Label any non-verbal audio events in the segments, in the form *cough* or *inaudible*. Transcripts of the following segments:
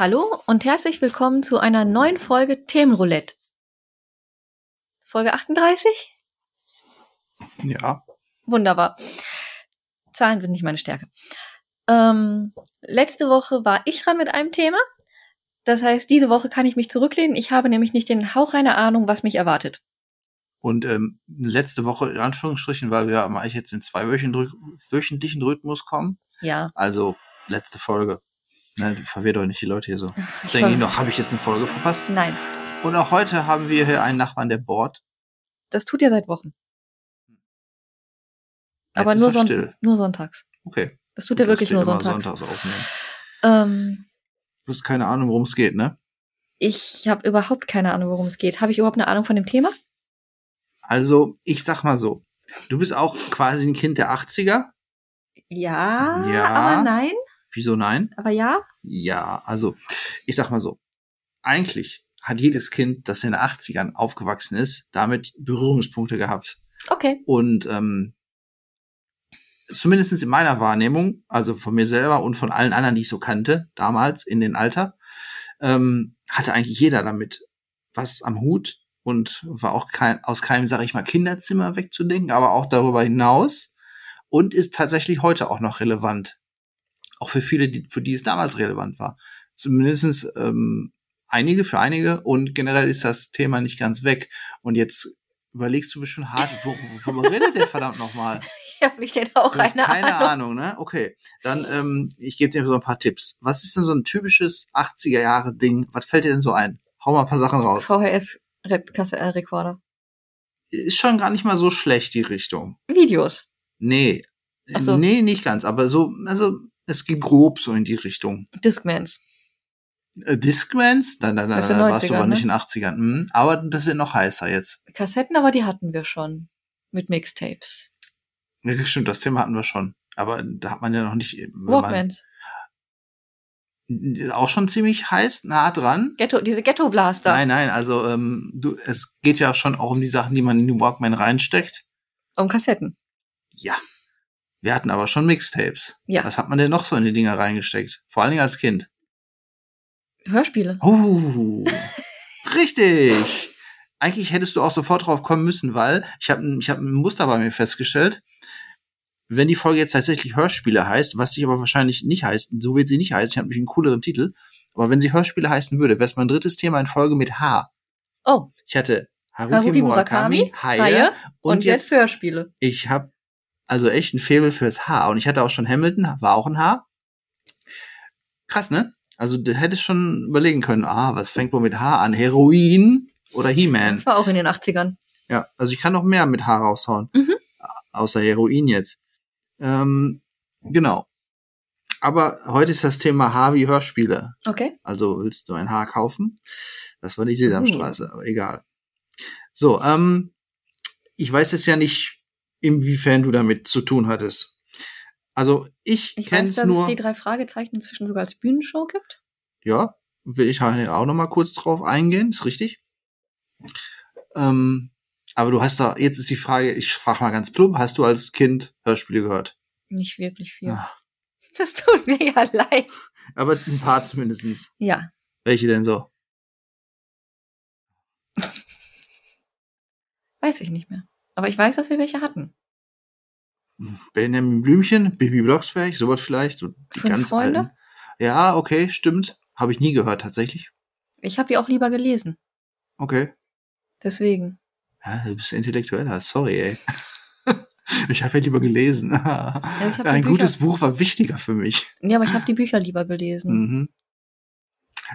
Hallo und herzlich willkommen zu einer neuen Folge Themenroulette. Folge 38? Ja. Wunderbar. Zahlen sind nicht meine Stärke. Ähm, letzte Woche war ich dran mit einem Thema. Das heißt, diese Woche kann ich mich zurücklehnen. Ich habe nämlich nicht den Hauch einer Ahnung, was mich erwartet. Und ähm, letzte Woche in Anführungsstrichen, weil wir eigentlich jetzt in zwei wöchentlichen Rhythmus kommen. Ja. Also letzte Folge. Ne, verwirrt doch nicht die Leute hier so. *laughs* Jetzt denke ich noch, habe ich jetzt eine Folge verpasst? Nein. Und auch heute haben wir hier einen Nachbarn, der bohrt. Das tut er seit Wochen. Jetzt Aber nur, son still. nur sonntags. Okay. Das tut er wirklich nur sonntags. sonntags aufnehmen. Ähm, Du hast keine Ahnung, worum es geht, ne? ich habe überhaupt keine Ahnung, worum es geht. Habe ich überhaupt eine Ahnung von dem Thema? Also, ich sag mal so. Du bist auch quasi ein Kind der 80er. Ja, Ja. aber nein. Wieso nein? Aber ja. Ja, also, ich sag mal so. Eigentlich hat jedes Kind, das in den 80ern aufgewachsen ist, damit Berührungspunkte gehabt. Okay. Und ähm, zumindest in meiner Wahrnehmung, also von mir selber und von allen anderen, die ich so kannte, damals in den Alter, ähm, hatte eigentlich jeder damit was am Hut und war auch kein, aus keinem, sag ich mal, Kinderzimmer wegzudenken, aber auch darüber hinaus und ist tatsächlich heute auch noch relevant. Auch für viele, die, für die es damals relevant war. Zumindestens ähm, einige für einige und generell ist das Thema nicht ganz weg. Und jetzt überlegst du bestimmt hart, wo- worüber redet der verdammt nochmal? *laughs* *laughs* Ich habe mich denn auch eine keine Ahnung. Ahnung, ne? Okay. Dann, ähm, ich gebe dir so ein paar Tipps. Was ist denn so ein typisches 80er Jahre Ding? Was fällt dir denn so ein? Hau mal ein paar Sachen raus. VHS äh, Rekorder. Ist schon gar nicht mal so schlecht, die Richtung. Videos. Nee. So. Nee, nicht ganz, aber so, also, es geht grob so in die Richtung. Discmans. Äh, Discmans? Dann, dann, dann, dann warst du 90er, aber nicht ne? in den 80ern. Hm, aber das wird noch heißer jetzt. Kassetten, aber die hatten wir schon. Mit Mixtapes. Ja, stimmt, das Thema hatten wir schon. Aber da hat man ja noch nicht, wenn Walkmans. man, auch schon ziemlich heiß, nah dran. Ghetto, diese Ghetto Blaster. Nein, nein, also ähm, du, es geht ja schon auch um die Sachen, die man in den Walkman reinsteckt. Um Kassetten. Ja. Wir hatten aber schon Mixtapes. Ja. Was hat man denn noch so in die Dinger reingesteckt? Vor allen Dingen als Kind. Hörspiele. Uh, *laughs* richtig. Eigentlich hättest du auch sofort drauf kommen müssen, weil ich habe ich hab ein Muster bei mir festgestellt. Wenn die Folge jetzt tatsächlich Hörspiele heißt, was sie aber wahrscheinlich nicht heißt, so wird sie nicht heißen, ich habe nämlich einen cooleren Titel, aber wenn sie Hörspiele heißen würde, wäre es mein drittes Thema in Folge mit H. Oh, Ich hatte Haruki, Haruki Murakami, Haie, Haie und, und, jetzt, jetzt, Hörspiele. ich habe also echt ein Faible fürs H. Und ich hatte auch schon Hamilton, war auch ein H. Krass, ne? Also du hättest schon überlegen können, ah, was fängt wohl mit H an? Heroin oder He-Man? Das war auch in den 80ern. Ja, also ich kann noch mehr mit H raushauen. Mhm. Außer Heroin jetzt. Ähm, genau. Aber heute ist das Thema H wie Hörspiele. Okay. Also willst du ein Haar kaufen? Das war die Sesamstraße, aber egal. So, ähm, ich weiß jetzt ja nicht, inwiefern du damit zu tun hattest. Also ich, Ich kenne weiß, es dass nur. es die drei Fragezeichen inzwischen sogar als Bühnenshow gibt. Ja, will ich halt auch noch mal kurz drauf eingehen, ist richtig. Ähm, aber du hast da, jetzt ist die Frage, ich frage mal ganz plump, hast du als Kind Hörspiele gehört? Nicht wirklich viel. Ah, *laughs* Das tut mir ja leid. aber ein paar zumindestens. Ja. Welche denn so? Weiß ich nicht mehr. Aber ich weiß, dass wir welche hatten. Benjamin Blümchen, Bibi Blocksberg, sowas vielleicht, so die Fünf ganz Freunde? alten. Ja, okay, stimmt. Habe ich nie gehört, tatsächlich. Ich habe die auch lieber gelesen. Okay. Deswegen. Ja, du bist intellektueller, sorry, ey. *laughs* ich habe ja lieber gelesen. ich die Ein gutes Buch war wichtiger für mich. Ja, aber ich habe die Bücher lieber gelesen. Mhm.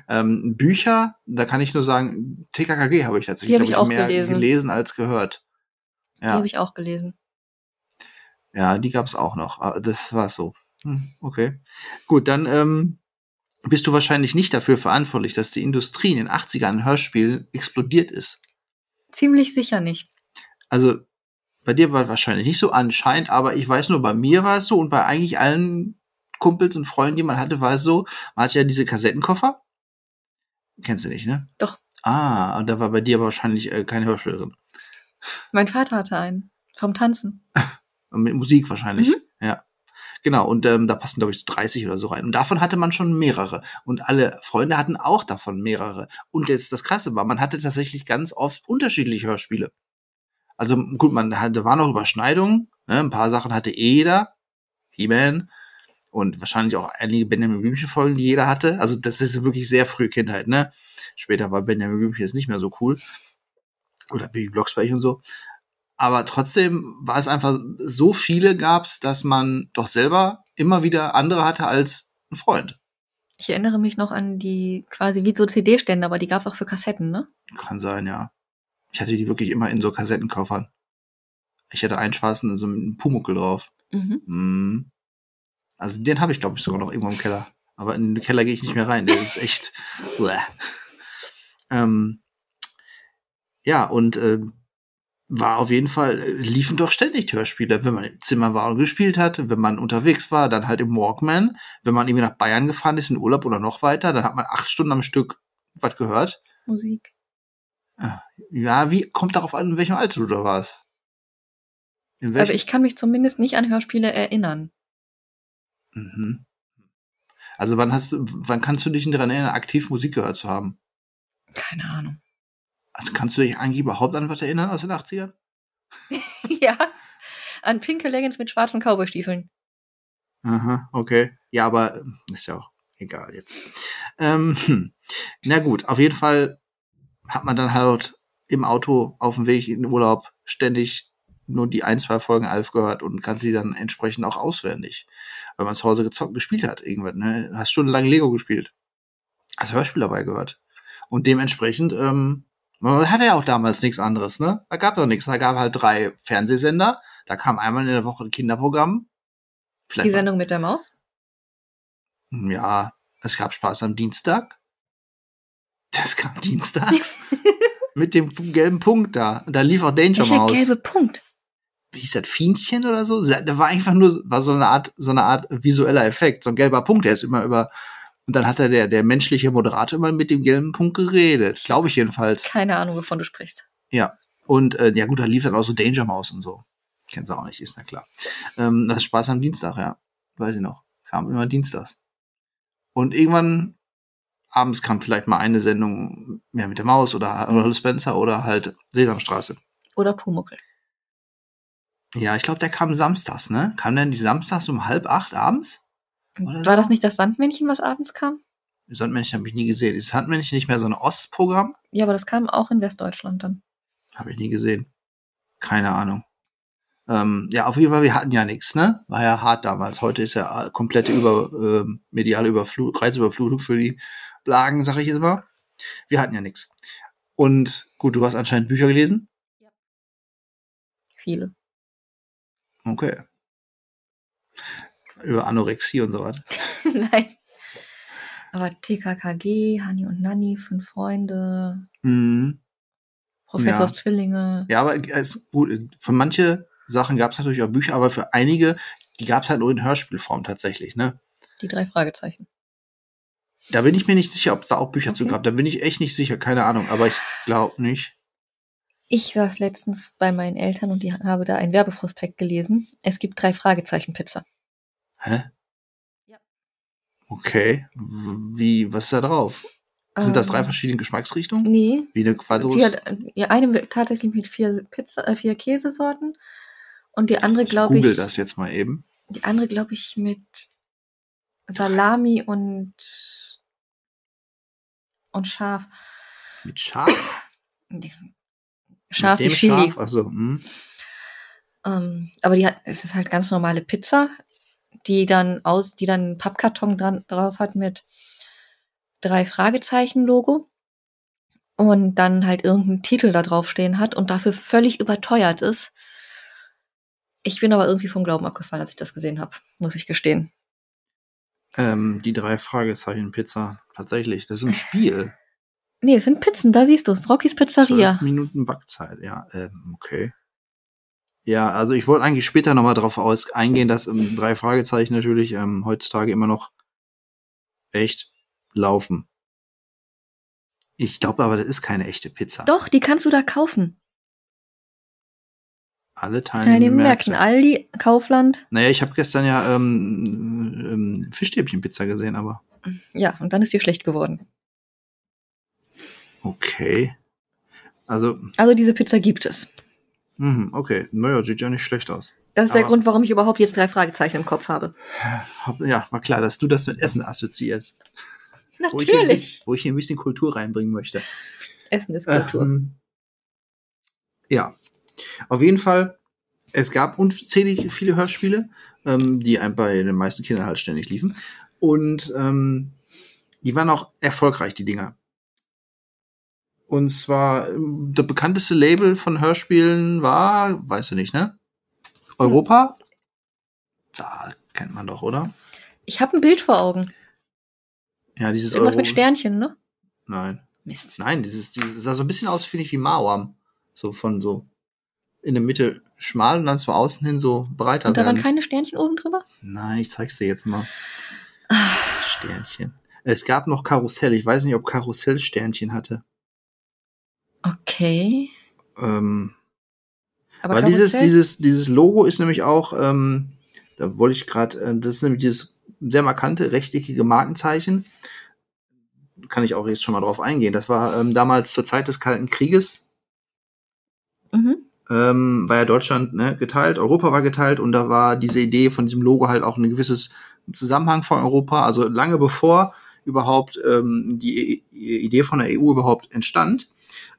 Ähm, Bücher, da kann ich nur sagen, TKKG habe ich tatsächlich Die hab ich auch mehr gelesen. gelesen als gehört. Die Ja, habe ich auch gelesen. ja, die gab's auch noch. Aber Das war so. Hm, okay. Gut, dann ähm, bist du wahrscheinlich nicht dafür verantwortlich, dass die Industrie in den 80ern an Hörspielen explodiert ist. Ziemlich sicher nicht. Also bei dir war es wahrscheinlich nicht so anscheinend, aber ich weiß nur, bei mir war es so und bei eigentlich allen Kumpels und Freunden, die man hatte, war es so, man hatte ja diese Kassettenkoffer. Kennst du nicht, ne? Doch. Ah, und da war bei dir aber wahrscheinlich äh, keine Hörspiel drin. Mein Vater hatte einen. Vom Tanzen. *laughs* Mit Musik wahrscheinlich. Mhm. Genau, und ähm, da passen, glaube ich, so 30 oder so rein. Und davon hatte man schon mehrere. Und alle Freunde hatten auch davon mehrere. Und jetzt das Krasse war, man hatte tatsächlich ganz oft unterschiedliche Hörspiele. Also gut, man hatte, da waren noch Überschneidungen. Ne? Ein paar Sachen hatte eh jeder. He-Man. Und wahrscheinlich auch einige Benjamin Blümchen-Folgen, die jeder hatte. Also das ist wirklich sehr frühe Kindheit, ne? Später war Benjamin Blümchen jetzt nicht mehr so cool. Oder Baby Blocksberg und so. Aber trotzdem war es einfach, so viele gab's, dass man doch selber immer wieder andere hatte als ein Freund. Ich erinnere mich noch an die quasi wie so CD-Stände, aber die gab's auch für Kassetten, ne? Kann sein, ja. Ich hatte die wirklich immer in so Kassettenkoffern. Ich hatte einen schwarzen, so mit einem Pumuckel drauf. Mhm. Mm. Also den habe ich, glaube ich, sogar noch irgendwo im Keller. Aber in den Keller gehe ich nicht mehr rein. Der ist echt. *laughs* Ähm, ja, und ähm, war auf jeden Fall, äh, liefen doch ständig Hörspiele, wenn man im Zimmer war und gespielt hat, wenn man unterwegs war, dann halt im Walkman, wenn man irgendwie nach Bayern gefahren ist, in Urlaub oder noch weiter, dann hat man acht Stunden am Stück was gehört. Musik. Ja, wie, kommt darauf an, in welchem Alter du da warst. Also ich kann mich zumindest nicht an Hörspiele erinnern. Mhm. Also wann hast wann kannst du dich daran erinnern, aktiv Musik gehört zu haben? Keine Ahnung. Also kannst du dich eigentlich überhaupt an was erinnern aus den 80ern? *laughs* ja. An pinke Leggings mit schwarzen Cowboystiefeln. Aha, okay. Ja, aber ähm, ist ja auch egal jetzt. Ähm, hm. na gut, auf jeden Fall hat man dann halt im Auto auf dem Weg in den Urlaub ständig nur die ein, zwei Folgen Alf gehört und kann sie dann entsprechend auch auswendig. Weil man zu Hause gezockt, gespielt hat irgendwann, ne? Hast stundenlang Lego gespielt. Hast Hörspiel dabei gehört. Und dementsprechend, ähm, man hatte ja auch damals nichts anderes, ne? Da gab doch nichts. Da gab halt drei Fernsehsender. Da kam einmal in der Woche ein Kinderprogramm. Vielleicht Die mal- Sendung mit der Maus? ja, es gab Spaß am Dienstag. Das kam dienstags *laughs* mit dem gelben Punkt da. Und da lief auch Danger Welcher Mouse. gelbe Punkt? Wie hieß das? Fienchen oder so? Da war einfach nur war so eine Art so eine Art visueller Effekt, so ein gelber Punkt, der ist immer über und dann hat er der der menschliche Moderator immer mit dem gelben Punkt geredet, glaube ich jedenfalls. Keine Ahnung, wovon du sprichst. Ja. Und äh, ja gut, da lief dann auch so Danger Mouse und so. Kennst du auch nicht, ist na klar. Ähm, das ist Spaß am Dienstag, ja. Weiß ich noch. Kam immer dienstags. Und irgendwann abends kam vielleicht mal eine Sendung mehr mit der Maus oder, oder Spencer oder halt Sesamstraße. Oder Pumuckel. Ja, ich glaube, der kam samstags, ne? Kam denn die samstags um halb acht abends? Oder War das nicht das Sandmännchen, was abends kam? Sandmännchen habe ich nie gesehen. Ist Sandmännchen nicht mehr so ein Ostprogramm? Ja, aber das kam auch in Westdeutschland dann. Habe ich nie gesehen. Keine Ahnung. Ähm, ja, auf jeden Fall, wir hatten ja nichts, ne? War ja hart damals. Heute ist ja komplette über, ähm, mediale Überflut, Reizüberflutung für die Blagen, sag ich jetzt mal. Wir hatten ja nichts. Und gut, du hast anscheinend Bücher gelesen. Viele. Okay. Über Anorexie und so was. *laughs* Nein. Aber TKKG, Hani und Nanni, Fünf Freunde, Mhm. Professors Ja. Zwillinge. Ja, aber es, gut, für manche Sachen gab es natürlich auch Bücher, aber für einige, die gab es halt nur in Hörspielform tatsächlich, ne? Die drei Fragezeichen. Da bin ich mir nicht sicher, ob es da auch Bücher zu Okay. gab. Da bin ich echt nicht sicher, keine Ahnung, aber ich glaube nicht. Ich saß letztens bei meinen Eltern und die habe da ein Werbeprospekt gelesen. Es gibt drei Fragezeichen Pizza. Hä? Ja. Okay. Wie, was ist da drauf? Sind das drei Ähm, verschiedene Geschmacksrichtungen? Nee. Wie eine Quadros? Die hat, ja, eine tatsächlich mit vier Pizza, äh, vier Käsesorten und die andere ich glaube google ich, das jetzt mal eben. die andere glaube ich mit Salami und und Schaf. Mit Schaf? Scharf Mit dem Chili. Schaf? Achso, hm. Ähm, aber die hat, es ist halt ganz normale Pizza, die dann aus, die dann einen Pappkarton dran, drauf hat mit drei Fragezeichen Logo und dann halt irgendeinen Titel da drauf stehen hat und dafür völlig überteuert ist. Ich bin aber irgendwie vom Glauben abgefallen, als ich das gesehen habe, muss ich gestehen. ähm, die drei Fragezeichen Pizza. Tatsächlich, das ist ein Spiel. Nee, es sind Pizzen, da siehst du es. Rocky's Pizzeria. Zwölf Minuten Backzeit, ja. Ähm, okay. Ja, also ich wollte eigentlich später nochmal drauf aus eingehen, dass ähm, drei Fragezeichen natürlich ähm, heutzutage immer noch echt laufen. Ich glaube aber, das ist keine echte Pizza. Doch, die kannst du da kaufen. Alle Teilnehmer. den Märkten. Aldi, Kaufland. Naja, ich habe gestern ja ähm, ähm, Fischstäbchenpizza gesehen, aber Ja, und dann ist dir schlecht geworden. okay. Also, Also diese Pizza gibt es. Mhm, okay. Naja, sieht ja nicht schlecht aus. Das ist der Aber- Grund, warum ich überhaupt jetzt drei Fragezeichen im Kopf habe. Hab- Ja, war klar, dass du das mit Essen assoziierst. Natürlich. wo ich hier ein bisschen Kultur reinbringen möchte. Essen ist Kultur. Ähm, ja, auf jeden Fall. Es gab unzählig viele Hörspiele, ähm, die ein- bei den meisten Kindern halt ständig liefen. Und ähm, die waren auch erfolgreich, die Dinger. Und zwar, das bekannteste Label von Hörspielen war, weißt du nicht, ne? Europa? Da kennt man doch, oder? Ich habe ein Bild vor Augen. Ja, dieses Irgendwas mit Euro- Sternchen, ne? Nein. Mist. Nein, dieses, dieses sah so ein bisschen aus, finde ich, wie Mauam. So von so in der Mitte schmal und dann zwar außen hin so breiter Und da waren keine Sternchen oben drüber? Nein, ich zeig's dir jetzt mal. Ah. Sternchen. Es gab noch Karussell. Ich weiß nicht, ob Karussell Sternchen hatte. Okay. Ähm, Aber weil dieses, dieses, dieses Logo ist nämlich auch, ähm, da wollte ich gerade, äh, das ist nämlich dieses sehr markante rechteckige Markenzeichen. Kann ich auch jetzt schon mal drauf eingehen. Das war ähm, damals zur Zeit des Kalten Krieges. Mhm. ähm, war ja Deutschland ne, geteilt, Europa war geteilt und da war diese Idee von diesem Logo halt auch ein gewisses Zusammenhang von Europa, also lange bevor überhaupt ähm, die I Idee von der EU überhaupt entstand,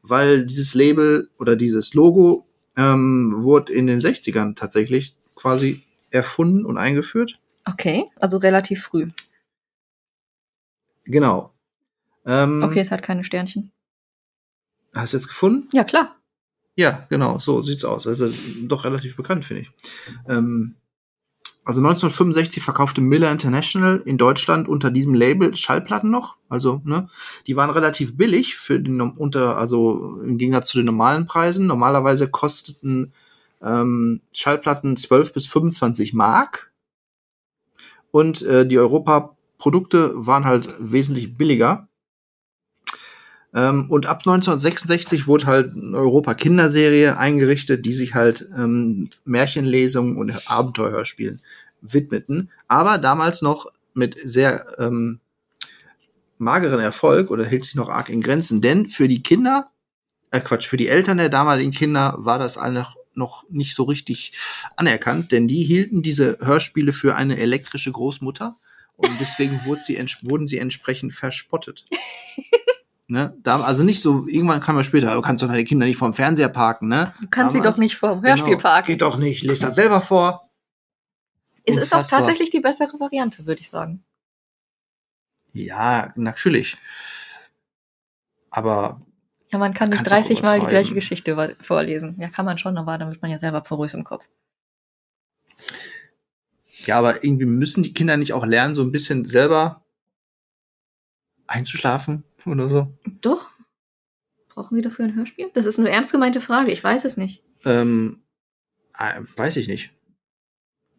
weil dieses Label oder dieses Logo ähm, wurde in den 60ern tatsächlich quasi erfunden und eingeführt. Okay, also relativ früh. Genau. Ähm, Okay, es hat keine Sternchen. Hast du jetzt gefunden? Ja, klar. Ja, genau, so sieht's aus. Also doch relativ bekannt, finde ich. Ähm, also 1965 verkaufte Miller International in Deutschland unter diesem Label Schallplatten noch. Also, ne, die waren relativ billig für den unter, also im Gegensatz zu den normalen Preisen. Normalerweise kosteten ähm, Schallplatten 12 bis 25 Mark. Und äh, die Europa-Produkte waren halt wesentlich billiger. Ähm, und ab 1966 wurde halt eine Europa-Kinderserie eingerichtet, die sich halt ähm, Märchenlesungen und Abenteuerhörspielen widmeten. Aber damals noch mit sehr ähm, mageren Erfolg oder hält sich noch arg in Grenzen. Denn für die Kinder, äh Quatsch, für die Eltern der damaligen Kinder war das alle noch nicht so richtig anerkannt, denn die hielten diese Hörspiele für eine elektrische Großmutter und deswegen wurde sie wurden sie entsprechend verspottet. *laughs* Ne? Da, also nicht so, irgendwann kam ja später, du kannst doch deine Kinder nicht vorm Fernseher parken, ne? Du kannst sie Damals- doch nicht vor dem Hörspiel Genau. parken. Geht doch nicht, lest das selber vor. Es ist auch Unfassbar. tatsächlich die bessere Variante, würde ich sagen. Ja, natürlich. Aber Ja, man kann nicht Kannst auch 30 Mal die gleiche Geschichte vorlesen. Ja, kann man schon, aber dann wird man ja selber porös im Kopf. ja, aber irgendwie müssen die Kinder nicht auch lernen, so ein bisschen selber einzuschlafen oder so. Doch? Brauchen Sie dafür ein Hörspiel? Das ist eine ernst gemeinte Frage. Ich weiß es nicht. Ähm, äh, weiß ich nicht.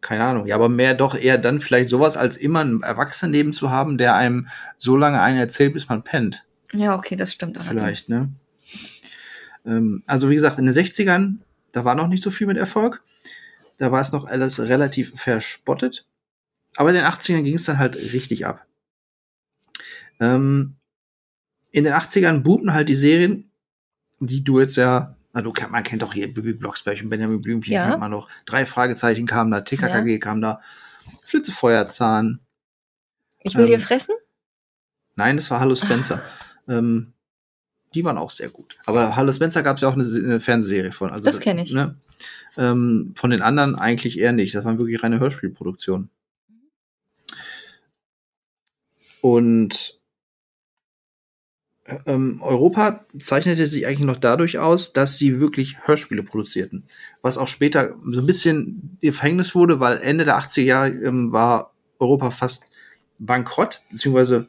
Keine Ahnung. Ja, aber mehr doch eher dann vielleicht sowas, als immer einen Erwachsenen neben zu haben, der einem so lange einen erzählt, bis man pennt. Ja, okay, das stimmt. allerdings. Vielleicht, ne? Ähm, also wie gesagt, in den 60ern, da war noch nicht so viel mit Erfolg. Da war es noch alles relativ verspottet. Aber in den 80ern ging es dann halt richtig ab. Ähm, in den 80ern boomten halt die Serien, die du jetzt ja, kennt, man kennt doch hier Bibi Blocksberg und Benjamin Blümchen Ja. kennt man noch. Drei Fragezeichen kamen da, TKKG kam da, Flitzefeuerzahn. Ich will Ähm, dir fressen? Nein, das war Hallo Spencer. ähm, die waren auch sehr gut. Aber Hallo Spencer gab es ja auch eine, eine Fernsehserie von. Also, Das kenn ich. Ne? Ähm, von den anderen eigentlich eher nicht. Das waren wirklich reine Hörspielproduktionen. Und ähm, Europa zeichnete sich eigentlich noch dadurch aus, dass sie wirklich Hörspiele produzierten. Was auch später so ein bisschen ihr Verhängnis wurde, weil Ende der 80er Jahre ähm, war Europa fast bankrott, beziehungsweise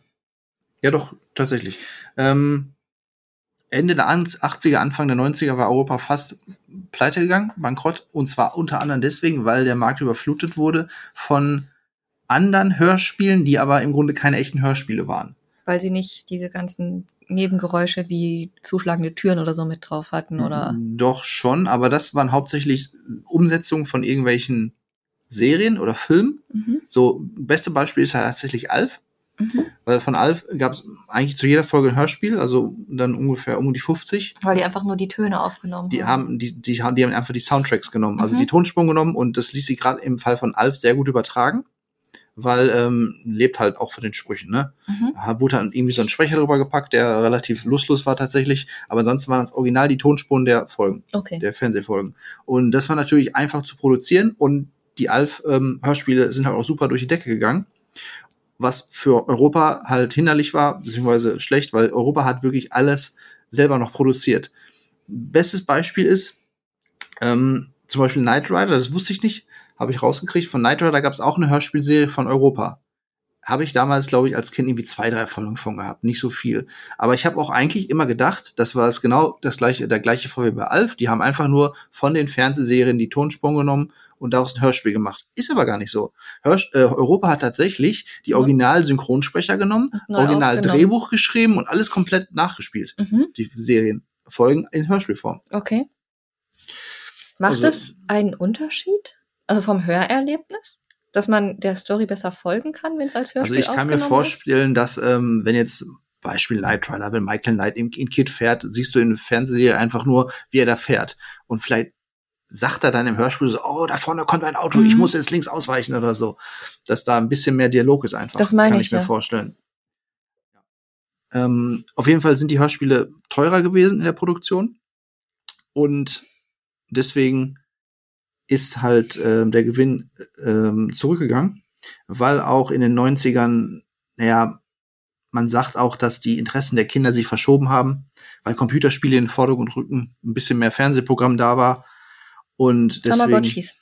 ja doch, tatsächlich. Ähm, Ende der 80er, Anfang der 90er war Europa fast pleite gegangen, bankrott. Und zwar unter anderem deswegen, weil der Markt überflutet wurde von anderen Hörspielen, die aber im Grunde keine echten Hörspiele waren. Weil sie nicht diese ganzen Nebengeräusche wie zuschlagende Türen oder so mit drauf hatten, oder? Doch schon, aber das waren hauptsächlich Umsetzungen von irgendwelchen Serien oder Filmen. Mhm. So, beste Beispiel ist tatsächlich Alf. Mhm. Weil von Alf gab es eigentlich zu jeder Folge ein Hörspiel, also dann ungefähr um die 50. Weil die einfach nur die Töne aufgenommen Die haben, die, die haben, die haben einfach die Soundtracks genommen, also Mhm. die Tonsprung genommen und das ließ sich gerade im Fall von Alf sehr gut übertragen, weil ähm, lebt halt auch von den Sprüchen, ne? Mhm. Da wurde dann irgendwie so ein Sprecher drüber gepackt, der relativ lustlos war tatsächlich, aber ansonsten waren das original die Tonspuren der Folgen, Okay. der Fernsehfolgen. Und das war natürlich einfach zu produzieren und die Alf-Hörspiele sind halt auch super durch die Decke gegangen. Was für Europa halt hinderlich war, beziehungsweise schlecht, weil Europa hat wirklich alles selber noch produziert. Bestes Beispiel ist ähm, zum Beispiel Knight Rider, das wusste ich nicht, habe ich rausgekriegt. Von Knight Rider gab es auch eine Hörspielserie von Europa. Habe ich damals, glaube ich, als Kind irgendwie zwei, drei Folgen von gehabt, nicht so viel. Aber ich habe auch eigentlich immer gedacht, das war es genau das gleiche, der gleiche Fall wie bei Alf. Die haben einfach nur von den Fernsehserien die Tonsprung genommen und daraus ein Hörspiel gemacht. Ist aber gar nicht so. Hörsch äh, Europa hat tatsächlich die. Original-Synchronsprecher genommen, Neu original aufgenommen. Drehbuch geschrieben und alles komplett nachgespielt. Mhm. Die Serienfolgen in Hörspielform. Okay. Macht Also- es einen Unterschied? Also vom Hörerlebnis? Dass man der Story besser folgen kann, wenn es als Also Hörspiel ich kann mir aufgenommen ist? vorstellen, dass ähm, wenn jetzt Beispiel Knight Rider, wenn Michael Knight in, in Kid fährt, siehst du in der Fernsehserie einfach nur, wie er da fährt. Und vielleicht sagt er dann im Hörspiel so, oh, da vorne kommt ein Auto, Mhm. ich muss jetzt links ausweichen oder so. Dass da ein bisschen mehr Dialog ist einfach. Das meine kann ich, ich mir ja. vorstellen. Ähm, auf jeden Fall sind die Hörspiele teurer gewesen in der Produktion. Und deswegen ist halt ähm, der Gewinn ähm, zurückgegangen, weil auch in den 90ern, naja, man sagt auch, dass die Interessen der Kinder sich verschoben haben, weil Computerspiele in Vordergrund rücken, ein bisschen mehr Fernsehprogramm da war. Und deswegen. Tamagotchis.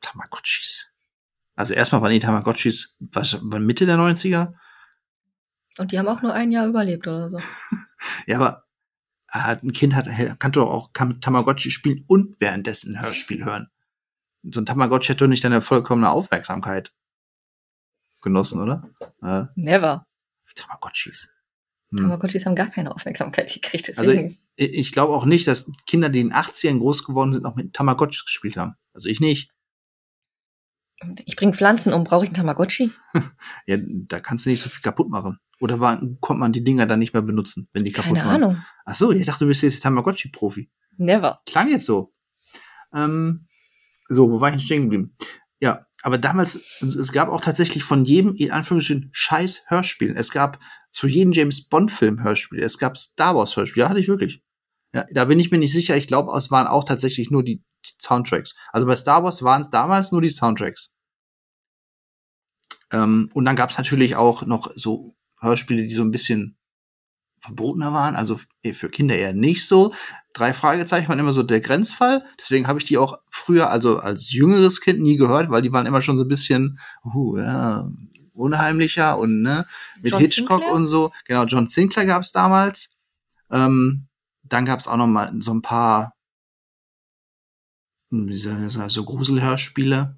Tamagotchis. Also erstmal waren die Tamagotchis was, Mitte der 90er. Und die haben auch nur ein Jahr überlebt oder so. *laughs* Ja, aber äh, ein Kind hat, kann doch auch kann Tamagotchi spielen und währenddessen ein Hörspiel hören. So ein Tamagotchi hat doch nicht deine vollkommene Aufmerksamkeit genossen, oder? Äh, Never. Tamagotchis. Hm. Tamagotchis haben gar keine Aufmerksamkeit gekriegt. Also Deswegen. ich, ich glaube auch nicht, dass Kinder, die in den 80ern groß geworden sind, noch mit Tamagotchis gespielt haben. Also ich nicht. ich bringe Pflanzen um. Brauche ich einen Tamagotchi? *laughs* Ja, da kannst du nicht so viel kaputt machen. Oder war, konnte man die Dinger dann nicht mehr benutzen, wenn die kaputt Keine waren? Ahnung. Ach so, ich dachte, du bist jetzt Tamagotchi-Profi. Never. Klang jetzt so. Ähm, so, wo war ich denn stehen geblieben? Ja, aber damals, es gab auch tatsächlich von jedem, in Anführungsstrichen, scheiß Hörspiel. Es gab zu jedem James Bond-Film Hörspiele. Es gab Star Wars Hörspiele. Ja, hatte ich wirklich. Ja, da bin ich mir nicht sicher. Ich glaube, es waren auch tatsächlich nur die, die Soundtracks. Also bei Star Wars waren es damals nur die Soundtracks. Ähm, und dann gab es natürlich auch noch so Hörspiele, die so ein bisschen verbotener waren, also f- für Kinder eher nicht so. Drei Fragezeichen waren immer so der Grenzfall. Deswegen habe ich die auch früher, also als jüngeres Kind nie gehört, weil die waren immer schon so ein bisschen uh, ja, unheimlicher und ne, mit John Hitchcock Sinclair? und so. Genau, John Sinclair gab es damals. Ähm, dann gab es auch noch mal so ein paar hm, so Gruselhörspiele.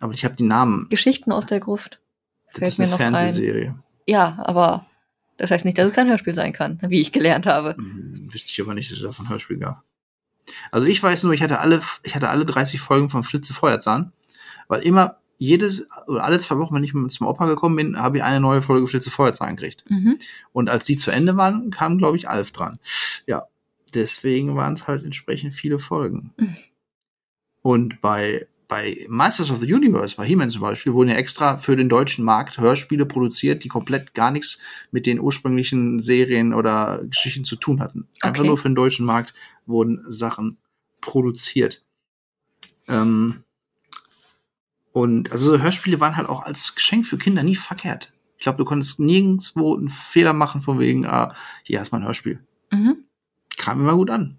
Aber ich habe die Namen. Geschichten aus der Gruft. Das Fällt ist mir eine noch ein. Ja, aber das heißt nicht, dass es kein Hörspiel sein kann, wie ich gelernt habe. Hm, Wüsste ich aber nicht, dass es davon Hörspiel gab. Also ich weiß nur, ich hatte alle, ich hatte alle 30 Folgen von Flitze Feuerzahn, weil immer jedes oder alle zwei Wochen, wenn ich zum Opa gekommen bin, habe ich eine neue Folge Flitze Feuerzahn gekriegt. Mhm. Und als die zu Ende waren, kam, glaube ich, Alf dran. Ja, deswegen waren es halt entsprechend viele Folgen. Mhm. Und bei, bei Masters of the Universe, bei He-Man zum Beispiel, wurden ja extra für den deutschen Markt Hörspiele produziert, die komplett gar nichts mit den ursprünglichen Serien oder Geschichten zu tun hatten. Einfach Okay. nur für den deutschen Markt wurden Sachen produziert. Ähm, und also so Hörspiele waren halt auch als Geschenk für Kinder nie verkehrt. Ich glaube, du konntest nirgendwo einen Fehler machen von wegen, ah, hier hast du mal ein Hörspiel. Mhm. Kam immer gut an.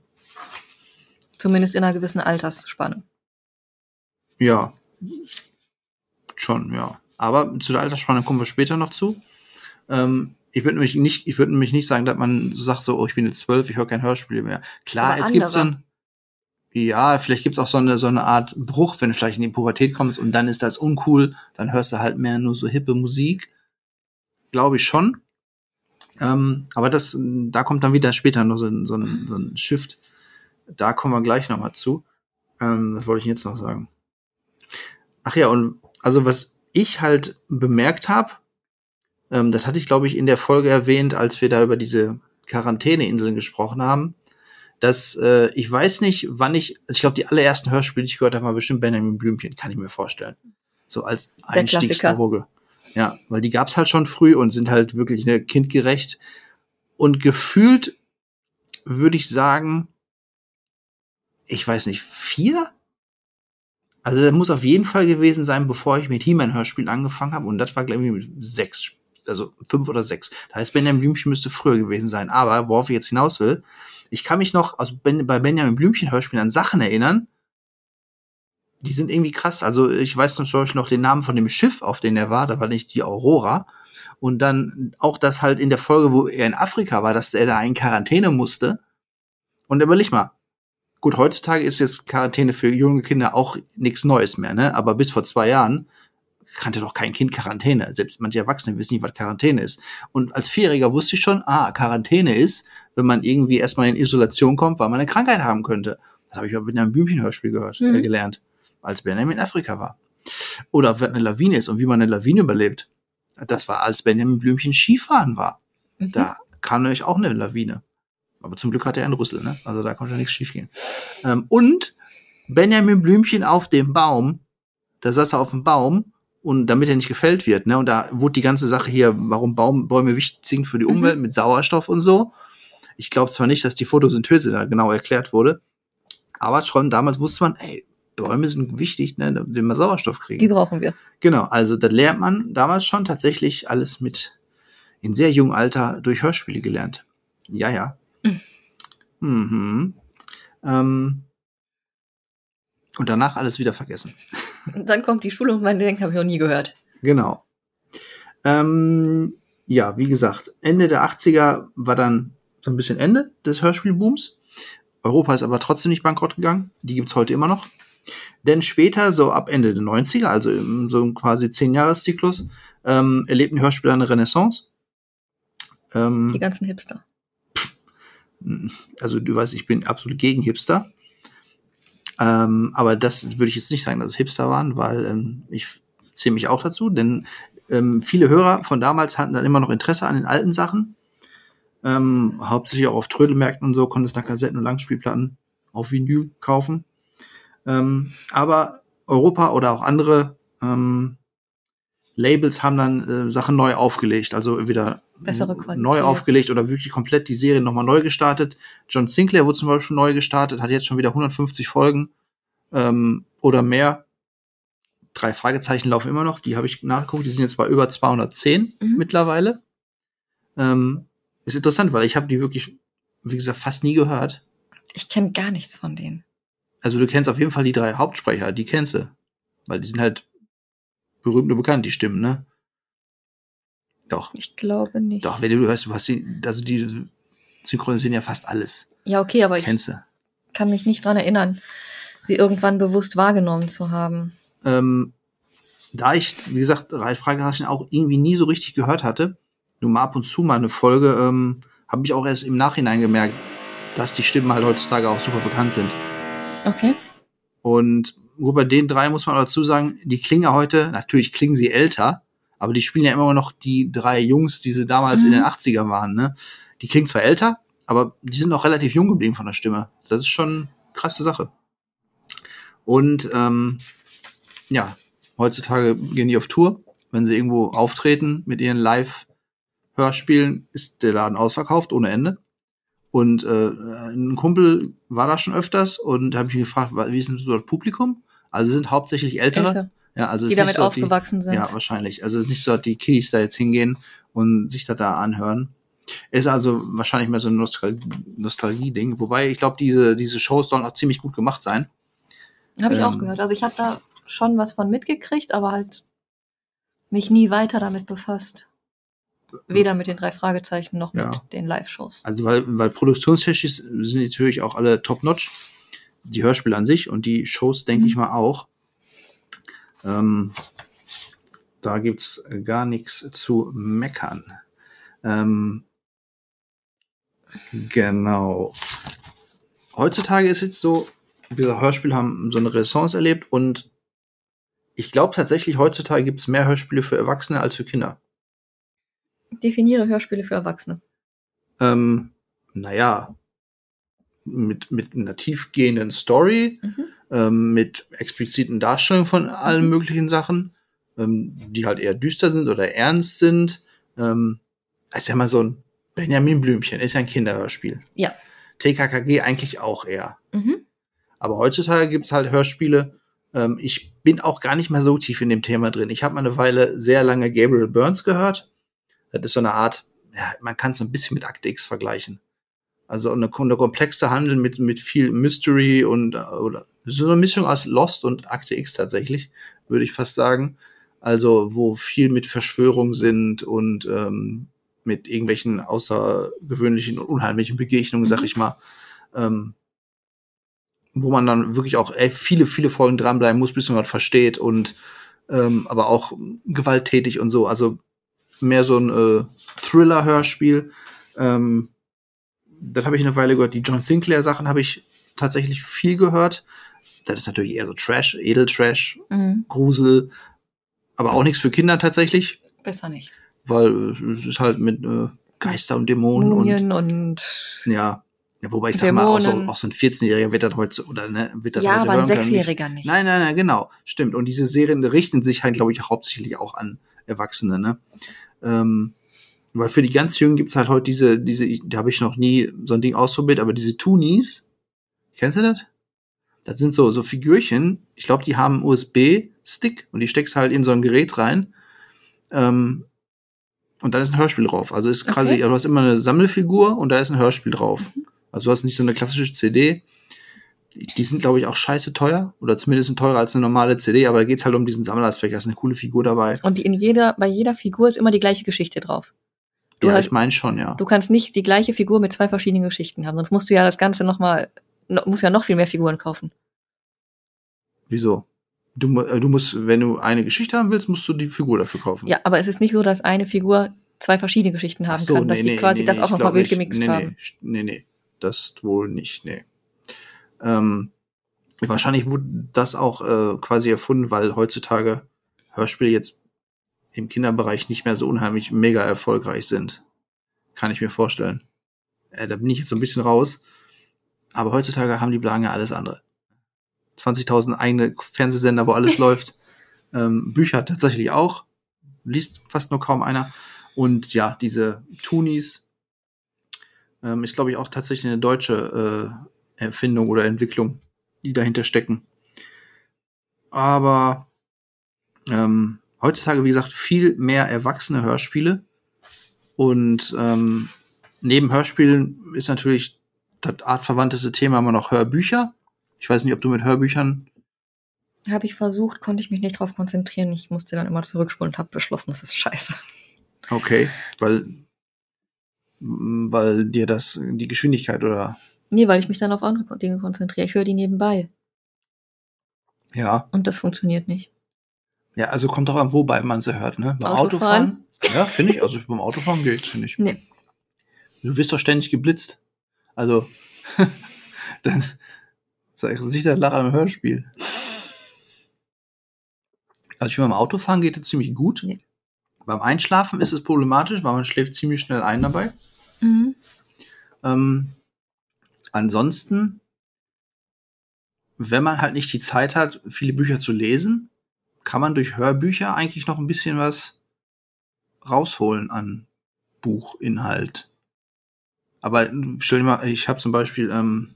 Zumindest in einer gewissen Altersspanne. Ja. Schon, ja. Aber zu der Altersspanne kommen wir später noch zu. Ähm, ich würde mich nicht, ich würde nämlich nicht sagen, dass man sagt so, oh, ich bin jetzt zwölf, ich höre kein Hörspiel mehr. Klar, Aber jetzt gibt's andere. ein, ja, vielleicht gibt's auch so eine, so eine Art Bruch, wenn du vielleicht in die Pubertät kommst und dann ist das uncool, dann hörst du halt mehr nur so hippe Musik. Glaube ich schon. Ähm, aber das, da kommt dann wieder später noch so ein, so ein, so ein Shift. Da kommen wir gleich nochmal zu. Ähm, was wollte ich jetzt noch sagen? Ach ja, und also was ich halt bemerkt habe, ähm, das hatte ich, glaube ich, in der Folge erwähnt, als wir da über diese Quarantäneinseln gesprochen haben, dass äh, ich weiß nicht, wann ich, also ich glaube, die allerersten Hörspiele, die ich gehört habe, war bestimmt Benjamin Blümchen, kann ich mir vorstellen. So als Einstiegsdroge. Ja, weil die gab's halt schon früh und sind halt wirklich ne, kindgerecht. Und gefühlt würde ich sagen, ich weiß nicht, vier? Also das muss auf jeden Fall gewesen sein, bevor ich mit He-Man-Hörspielen angefangen habe. Und das war, glaube ich, mit sechs, also fünf oder sechs. Das heißt, Benjamin Blümchen müsste früher gewesen sein. Aber worauf ich jetzt hinaus will, ich kann mich noch also ben, bei Benjamin Blümchen-Hörspielen an Sachen erinnern, die sind irgendwie krass. Also ich weiß zum Beispiel noch den Namen von dem Schiff, auf dem er war. Da war nicht die Aurora. Und dann auch das halt in der Folge, wo er in Afrika war, dass er da in Quarantäne musste. Und überleg mal. Gut, heutzutage ist jetzt Quarantäne für junge Kinder auch nichts Neues mehr, ne? Aber bis vor zwei Jahren kannte doch kein Kind Quarantäne. Selbst manche Erwachsene wissen nicht, was Quarantäne ist. Und als Vierjähriger wusste ich schon, ah, Quarantäne ist, wenn man irgendwie erstmal in Isolation kommt, weil man eine Krankheit haben könnte. Das habe ich aber mit einem Blümchen-Hörspiel gehört, Mhm. äh, gelernt, als Benjamin in Afrika war. Oder was eine Lawine ist und wie man eine Lawine überlebt. Das war, als Benjamin Blümchen Skifahren war. Mhm. Da kam nämlich auch eine Lawine. Aber zum Glück hatte er einen Rüssel, ne? Also da konnte ja nichts schiefgehen. Ähm, und Benjamin Blümchen auf dem Baum, da saß er auf dem Baum und damit er nicht gefällt wird, ne? Und da wurde die ganze Sache hier, warum Baum, Bäume wichtig sind für die Mhm. Umwelt mit Sauerstoff und so. Ich glaube zwar nicht, dass die Photosynthese da genau erklärt wurde, aber schon damals wusste man, ey, Bäume sind wichtig, ne, damit wir Sauerstoff kriegen. Die brauchen wir. Genau, also da lernt man damals schon tatsächlich alles mit in sehr jungem Alter durch Hörspiele gelernt. Ja, ja. Mhm. Ähm, und danach alles wieder vergessen. Und dann kommt die Schule und man denkt, habe ich noch nie gehört. Genau. Ähm, ja, wie gesagt, Ende der 80er war dann so ein bisschen Ende des Hörspielbooms. Europa ist aber trotzdem nicht bankrott gegangen. Die gibt's heute immer noch. Denn später, so ab Ende der 90er, also im so einem quasi 10-Jahres-Zyklus, ähm, erlebten Hörspiele eine Renaissance. Ähm, Die ganzen Hipster. Also du weißt, ich bin absolut gegen Hipster. Ähm, aber das würde ich jetzt nicht sagen, dass es Hipster waren, weil ähm, ich zähle mich auch dazu, denn ähm, viele Hörer von damals hatten dann immer noch Interesse an den alten Sachen. Ähm, hauptsächlich auch auf Trödelmärkten und so, konntest da Kassetten und Langspielplatten auf Vinyl kaufen. Ähm, aber Europa oder auch andere ähm, Labels haben dann äh, Sachen neu aufgelegt, also wieder Bessere Qualität. neu aufgelegt oder wirklich komplett die Serie nochmal neu gestartet. John Sinclair wurde zum Beispiel neu gestartet, hat jetzt schon wieder 150 Folgen ähm, oder mehr. Drei Fragezeichen laufen immer noch, die habe ich nachgeguckt, die sind jetzt bei über 210 Mhm. mittlerweile. Ähm, ist interessant, weil ich habe die wirklich, wie gesagt, fast nie gehört. Ich kenne gar nichts von denen. Also du kennst auf jeden Fall die drei Hauptsprecher, die kennst du. Weil die sind halt berühmt und bekannt, die Stimmen, ne? Doch. Ich glaube nicht. Doch, wenn du hörst, du hast die, also die synchronisieren ja fast alles. Ja, okay, aber ich Kennst du. kann mich nicht dran erinnern, sie irgendwann bewusst wahrgenommen zu haben. Ähm, da ich, wie gesagt, drei Fragezeichen auch irgendwie nie so richtig gehört hatte, nur mal ab und zu mal eine Folge, ähm, habe ich auch erst im Nachhinein gemerkt, dass die Stimmen halt heutzutage auch super bekannt sind. Okay. Und nur bei den drei muss man dazu sagen, die klingen heute, natürlich klingen sie älter, aber die spielen ja immer noch die drei Jungs, die sie damals Mhm. in den 80er waren, ne? Die klingen zwar älter, aber die sind auch relativ jung geblieben von der Stimme. Das ist schon eine krasse Sache. Und ähm, ja, heutzutage gehen die auf Tour. Wenn sie irgendwo auftreten mit ihren Live-Hörspielen, ist der Laden ausverkauft ohne Ende. Und äh, ein Kumpel war da schon öfters und habe ich mich gefragt, wie ist denn so das Publikum? Also sind hauptsächlich Ältere. Älter, Ja, also die damit so, dass die, aufgewachsen sind. ja, wahrscheinlich. Also es ist nicht so, dass die Kiddies da jetzt hingehen und sich das da anhören. Ist also wahrscheinlich mehr so ein Nostal Nostalgie-Ding. Wobei ich glaube, diese, diese Shows sollen auch ziemlich gut gemacht sein. Habe ich auch ähm, gehört. Also ich habe da schon was von mitgekriegt, aber halt mich nie weiter damit befasst. Weder mit den drei Fragezeichen noch Ja. mit den Live-Shows. Also weil, weil produktionstechnisch sind natürlich auch alle top-notch. Die Hörspiele an sich und die Shows, denke Mhm. ich mal, auch. Ähm, da gibt's gar nichts zu meckern. Ähm, genau. Heutzutage ist es so, diese Hörspiele haben so eine Renaissance erlebt und ich glaube tatsächlich, heutzutage gibt's mehr Hörspiele für Erwachsene als für Kinder. Definiere Hörspiele für Erwachsene. ähm, naja, mit, mit einer tiefgehenden Story, Mhm. Ähm, mit expliziten Darstellungen von allen Mhm. möglichen Sachen, ähm, die halt eher düster sind oder ernst sind. Ähm, ist ja mal so ein Benjamin Blümchen, ist ja ein Kinderhörspiel. Ja. TKKG eigentlich auch eher. Mhm. Aber heutzutage gibt's halt Hörspiele. Ähm, ich bin auch gar nicht mehr so tief in dem Thema drin. Ich habe mal eine Weile sehr lange Gabriel Burns gehört. Das ist so eine Art, ja, man kann es so ein bisschen mit Akte X vergleichen. Also eine, eine komplexe Handel mit, mit viel Mystery und oder so eine Mischung aus Lost und Akte X tatsächlich, würde ich fast sagen. Also, wo viel mit Verschwörung sind und ähm, mit irgendwelchen außergewöhnlichen und unheimlichen Begegnungen, sag Mhm. ich mal. Ähm, wo man dann wirklich auch ey, viele, viele Folgen dranbleiben muss, bis man was versteht und ähm, aber auch gewalttätig und so. Also mehr so ein äh, Thriller-Hörspiel. Ähm, das habe ich eine Weile gehört. Die John Sinclair-Sachen habe ich tatsächlich viel gehört. Das ist natürlich eher so Trash, Edeltrash, Mhm. Grusel, aber auch nichts für Kinder tatsächlich, Besser nicht. weil es ist halt mit äh, Geister und Dämonen Mumien und, ja. Ja, wobei ich sag mal, auch so, Dämonen. auch so ein 14-Jähriger wird das heute, oder ne, wird das ja, aber ein hören können. Sechsjähriger nicht. Nein, nein, nein, genau. Stimmt. Und diese Serien richten sich halt, glaube ich, hauptsächlich auch an Erwachsene, ne? Ähm, weil für die ganz Jungen gibt's halt heute diese, diese, da habe ich noch nie so ein Ding ausprobiert, aber diese Toonies, kennst du das? Das sind so, so Figürchen, ich glaube, die haben einen USB-Stick und die steckst halt in so ein Gerät rein. Ähm, und dann ist ein Hörspiel drauf. Also ist quasi, Okay. du hast immer eine Sammelfigur und da ist ein Hörspiel drauf. Also du hast nicht so eine klassische CD. Die, sind, glaube ich, auch scheiße teuer. Oder zumindest sind teurer als eine normale CD, aber da geht's halt um diesen Sammelaspekt. Da ist eine coole Figur dabei. Und die in jeder, bei jeder Figur ist immer die gleiche Geschichte drauf. Du ja, hast- ich meine schon, ja. Du kannst nicht die gleiche Figur mit zwei verschiedenen Geschichten haben, sonst musst du ja das Ganze nochmal, no, musst ja noch viel mehr Figuren kaufen. Wieso? Du, äh, du musst, wenn du eine Geschichte haben willst, musst du die Figur dafür kaufen. Ja, aber es ist nicht so, dass eine Figur zwei verschiedene Geschichten haben so, kann, dass nee, die nee, quasi nee, das auch nochmal wild gemixt nee, haben. Nee, nee, nee, das wohl nicht, nee. Ähm, wahrscheinlich wurde das auch äh, quasi erfunden, weil heutzutage Hörspiele jetzt im Kinderbereich nicht mehr so unheimlich mega erfolgreich sind. Kann ich mir vorstellen. Äh, da bin ich jetzt so ein bisschen raus. Aber heutzutage haben die Blagen ja alles andere. 20.000 eigene Fernsehsender, wo alles *laughs* läuft. Ähm, Bücher tatsächlich auch. Liest fast nur kaum einer. Und ja, diese Toonies ähm, ist, glaube ich, auch tatsächlich eine deutsche äh, Erfindung oder Entwicklung, die dahinter stecken. Aber ähm, heutzutage, wie gesagt, viel mehr erwachsene Hörspiele. Und ähm, neben Hörspielen ist natürlich das artverwandteste Thema immer noch Hörbücher. Ich weiß nicht, ob du mit Hörbüchern. Habe ich versucht, konnte ich mich nicht drauf konzentrieren. Ich musste dann immer zurückspulen und habe beschlossen, das ist scheiße. Okay, weil weil dir das die Geschwindigkeit oder Nee, weil ich mich dann auf andere Dinge konzentriere. Ich höre die nebenbei. ja Und das funktioniert nicht. Ja also kommt doch an wobei man sie hört ne beim Autofahren? Autofahren ja finde ich also beim Autofahren geht's finde ich Nee. du wirst doch ständig geblitzt also *laughs* dann sag ich sicher Lacher im Hörspiel also ich finde, beim Autofahren geht es ziemlich gut Nee. beim Einschlafen ist es problematisch weil man schläft ziemlich schnell ein dabei Mhm. Ähm, ansonsten, wenn man halt nicht die Zeit hat, viele Bücher zu lesen, kann man durch Hörbücher eigentlich noch ein bisschen was rausholen an Buchinhalt. Aber stell dir mal, ich habe zum Beispiel ähm,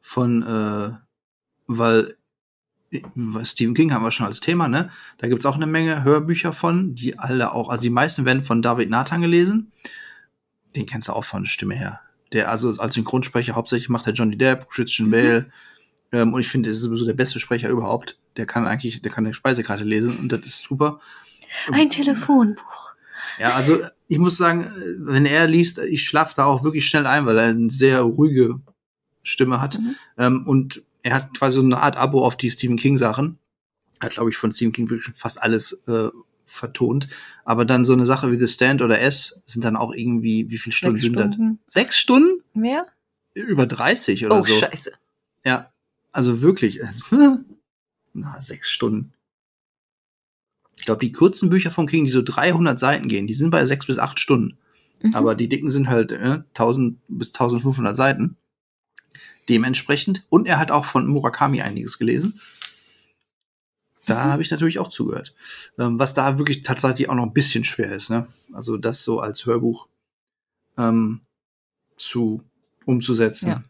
von, äh, weil Stephen King haben wir schon als Thema, ne? Da gibt's auch eine Menge Hörbücher von, die alle auch, also die meisten werden von David Nathan gelesen. Den kennst du auch von der Stimme her. Der also als Synchronsprecher hauptsächlich macht der Johnny Depp, Christian Mhm. Bale. Ähm, und ich finde, er ist sowieso der beste Sprecher überhaupt. Der kann eigentlich, der kann eine Speisekarte lesen und das ist super. Ein Telefonbuch. Ja, also ich muss sagen, wenn er liest, ich schlafe da auch wirklich schnell ein, weil er eine sehr ruhige Stimme hat. Mhm. Ähm, und er hat quasi so eine Art Abo auf die Stephen King Sachen. Hat, glaube ich, von Stephen King wirklich schon fast alles äh, vertont. Aber dann so eine Sache wie The Stand oder S sind dann auch irgendwie, wie viele Stunden Sechs sind das? Stunden Sechs Stunden? mehr? Über 30 oder Oh, so. scheiße. Ja, also wirklich. *laughs* Na, sechs Stunden. Ich glaube, die kurzen Bücher von King, die so 300 Seiten gehen, die sind bei sechs bis acht Stunden. Mhm. Aber die dicken sind halt äh, 1000 bis 1500 Seiten. Dementsprechend. Und er hat auch von Murakami einiges gelesen. Da Mhm. habe ich natürlich auch zugehört. Ähm, was da wirklich tatsächlich auch noch ein bisschen schwer ist. Ne? Also das so als Hörbuch ähm, zu umzusetzen. Ja.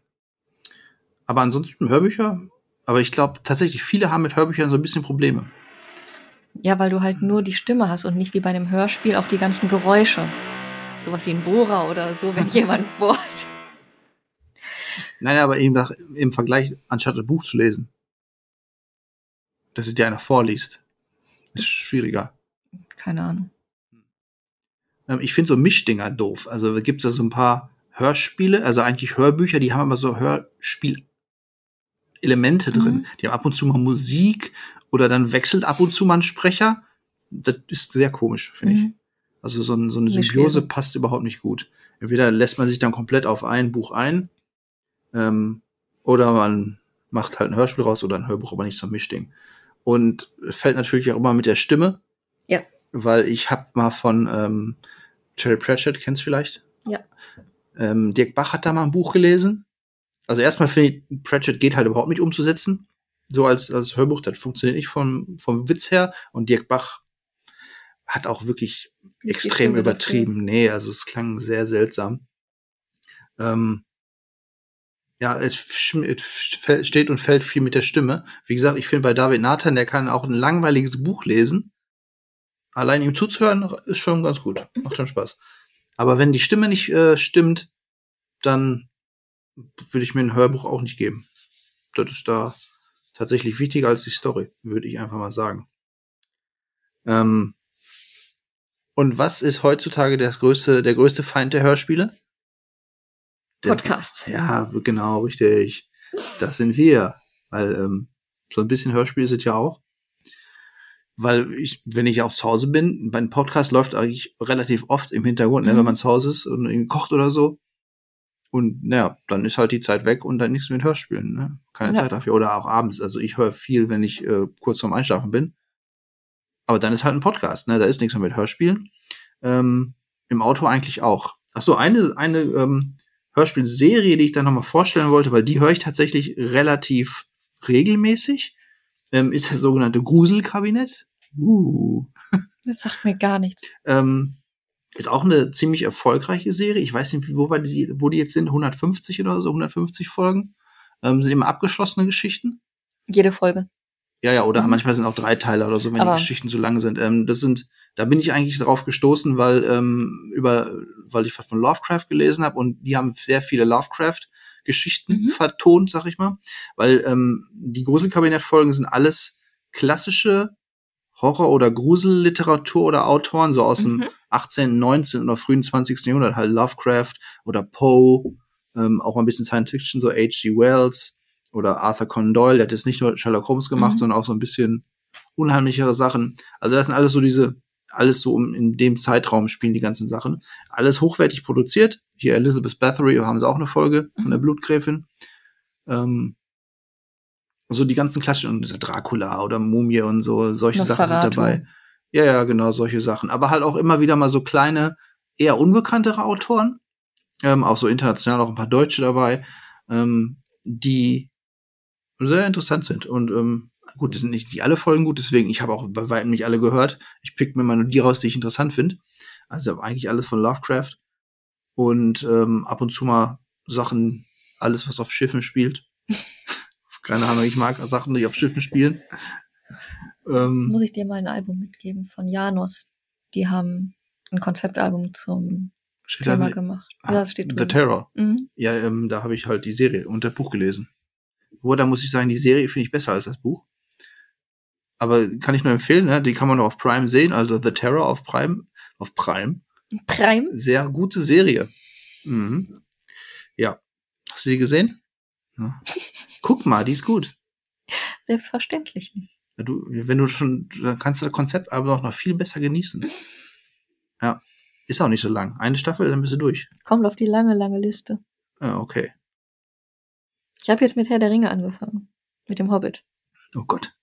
Aber ansonsten Hörbücher. Aber ich glaube tatsächlich, viele haben mit Hörbüchern so ein bisschen Probleme. Ja, weil du halt nur die Stimme hast und nicht wie bei einem Hörspiel auch die ganzen Geräusche. Sowas wie ein Bohrer oder so, wenn *laughs* jemand bohrt. Nein, aber eben nach, im Vergleich, anstatt ein Buch zu lesen, dass dir einer vorliest, ist schwieriger. Keine Ahnung. Ähm, ich finde so Mischdinger doof. Also da gibt's ja so ein paar Hörspiele, also eigentlich Hörbücher, die haben aber so Hörspiel-Elemente drin. Mhm. Die haben ab und zu mal Musik oder dann wechselt ab und zu mal ein Sprecher. Das ist sehr komisch, finde ich. Mhm. Also so, ein, so eine Symbiose schwierig. passt überhaupt nicht gut. Entweder lässt man sich dann komplett auf ein Buch ein, ähm, oder man macht halt ein Hörspiel raus oder ein Hörbuch, aber nicht so ein Mischding. Und fällt natürlich auch immer mit der Stimme. Ja. Weil ich hab mal von ähm, Terry Pratchett, kennst du vielleicht? Ja. Ähm, Dirk Bach hat da mal ein Buch gelesen. Also erstmal finde ich, Pratchett geht halt überhaupt nicht umzusetzen. So als, als Hörbuch, das funktioniert nicht vom, vom Witz her. Und Dirk Bach hat auch wirklich extrem übertrieben. Nee, also es klang sehr seltsam. Ähm, ja, es, steht und fällt viel mit der Stimme. Wie gesagt, ich finde bei David Nathan, der kann auch ein langweiliges Buch lesen. Allein ihm zuzuhören ist schon ganz gut. Macht schon Spaß. Aber wenn die Stimme nicht äh, stimmt, dann würde ich mir ein Hörbuch auch nicht geben. Das ist da tatsächlich wichtiger als die Story, würde ich einfach mal sagen. Ähm, und was ist heutzutage das größte, der größte Feind der Hörspiele? Der- Podcasts. Ja, genau, richtig. Das sind wir. Weil ähm, so ein bisschen Hörspiel sind ja auch. Weil ich, wenn ich auch zu Hause bin, mein Podcast läuft eigentlich relativ oft im Hintergrund, ne, Mhm. wenn man zu Hause ist und irgendwie kocht oder so. Und naja, dann ist halt die Zeit weg und dann nichts mit Hörspielen. Ne? Keine Ja. Zeit dafür. Oder auch abends. Also ich höre viel, wenn ich äh, kurz vorm Einschlafen bin. Aber dann ist halt ein Podcast, ne? Da ist nichts mehr mit Hörspielen. Ähm, Im Auto eigentlich auch. Ach so, eine, eine ähm, Hörspielserie, die ich da nochmal vorstellen wollte, weil die höre ich tatsächlich relativ regelmäßig, ähm, ist das sogenannte Gruselkabinett. Uh. Das sagt mir gar nichts. Ähm, ist auch eine ziemlich erfolgreiche Serie. Ich weiß nicht, wo, die, wo die jetzt sind, 150 oder so, 150 Folgen. Ähm, sind immer abgeschlossene Geschichten. Jede Folge. Ja, ja, oder Mhm. manchmal sind auch drei Teile oder so, wenn Aber- die Geschichten zu lang sind. Ähm, das sind, da bin ich eigentlich drauf gestoßen, weil ähm, über, weil ich was von Lovecraft gelesen habe und die haben sehr viele Lovecraft-Geschichten Mhm. vertont, sag ich mal, weil ähm, die Gruselkabinett-Folgen sind alles klassische Horror- oder Gruselliteratur oder Autoren, so aus dem Mhm. 18., 19. oder frühen 20. Jahrhundert, halt Lovecraft oder Poe, ähm, auch mal ein bisschen Science Fiction, so H.G. Wells oder Arthur Conan Doyle, der hat jetzt nicht nur Sherlock Holmes gemacht, Mhm. sondern auch so ein bisschen unheimlichere Sachen. Also das sind alles so diese, alles so um, in dem Zeitraum spielen die ganzen Sachen. Alles hochwertig produziert. Hier Elizabeth Bathory haben sie auch eine Folge von der Mhm. Blutgräfin. Ähm, so die ganzen klassischen, Dracula oder Mumie und so, solche Sachen sind Nosferatu. dabei. Ja, ja, genau, solche Sachen. Aber halt auch immer wieder mal so kleine, eher unbekanntere Autoren. Ähm, auch so international auch ein paar Deutsche dabei, ähm, die sehr interessant sind. Und ähm, gut, das sind nicht die alle Folgen gut, deswegen, ich habe auch bei weitem nicht alle gehört. Ich pick mir mal nur die raus, die ich interessant finde. Also eigentlich alles von Lovecraft. Und ähm, ab und zu mal Sachen, alles, was auf Schiffen spielt. *laughs* Keine Ahnung, ich mag Sachen, die auf Schiffen spielen. Ähm, Muss ich dir mal ein Album mitgeben von Janus. Die haben ein Konzeptalbum zum Thema gemacht. Ah, ja, das steht The. Terror. Mhm. Ja, ähm, da habe ich halt die Serie und das Buch gelesen. Wo, da muss ich sagen, die Serie finde ich besser als das Buch. Aber kann ich nur empfehlen, ne? Die kann man auch auf Prime sehen, also The Terror auf Prime, auf Prime. Prime. Sehr gute Serie. Mhm. Ja. Hast du die gesehen? Ja. Guck mal, die ist gut. Selbstverständlich nicht. Ja, Du, wenn du schon, dann kannst du das Konzept aber auch noch viel besser genießen. Ja. Ist auch nicht so lang. Eine Staffel, dann bist du durch. Kommt auf die lange, lange Liste. Ja, okay. Ich habe jetzt mit Herr der Ringe angefangen. Mit dem Hobbit. Oh Gott.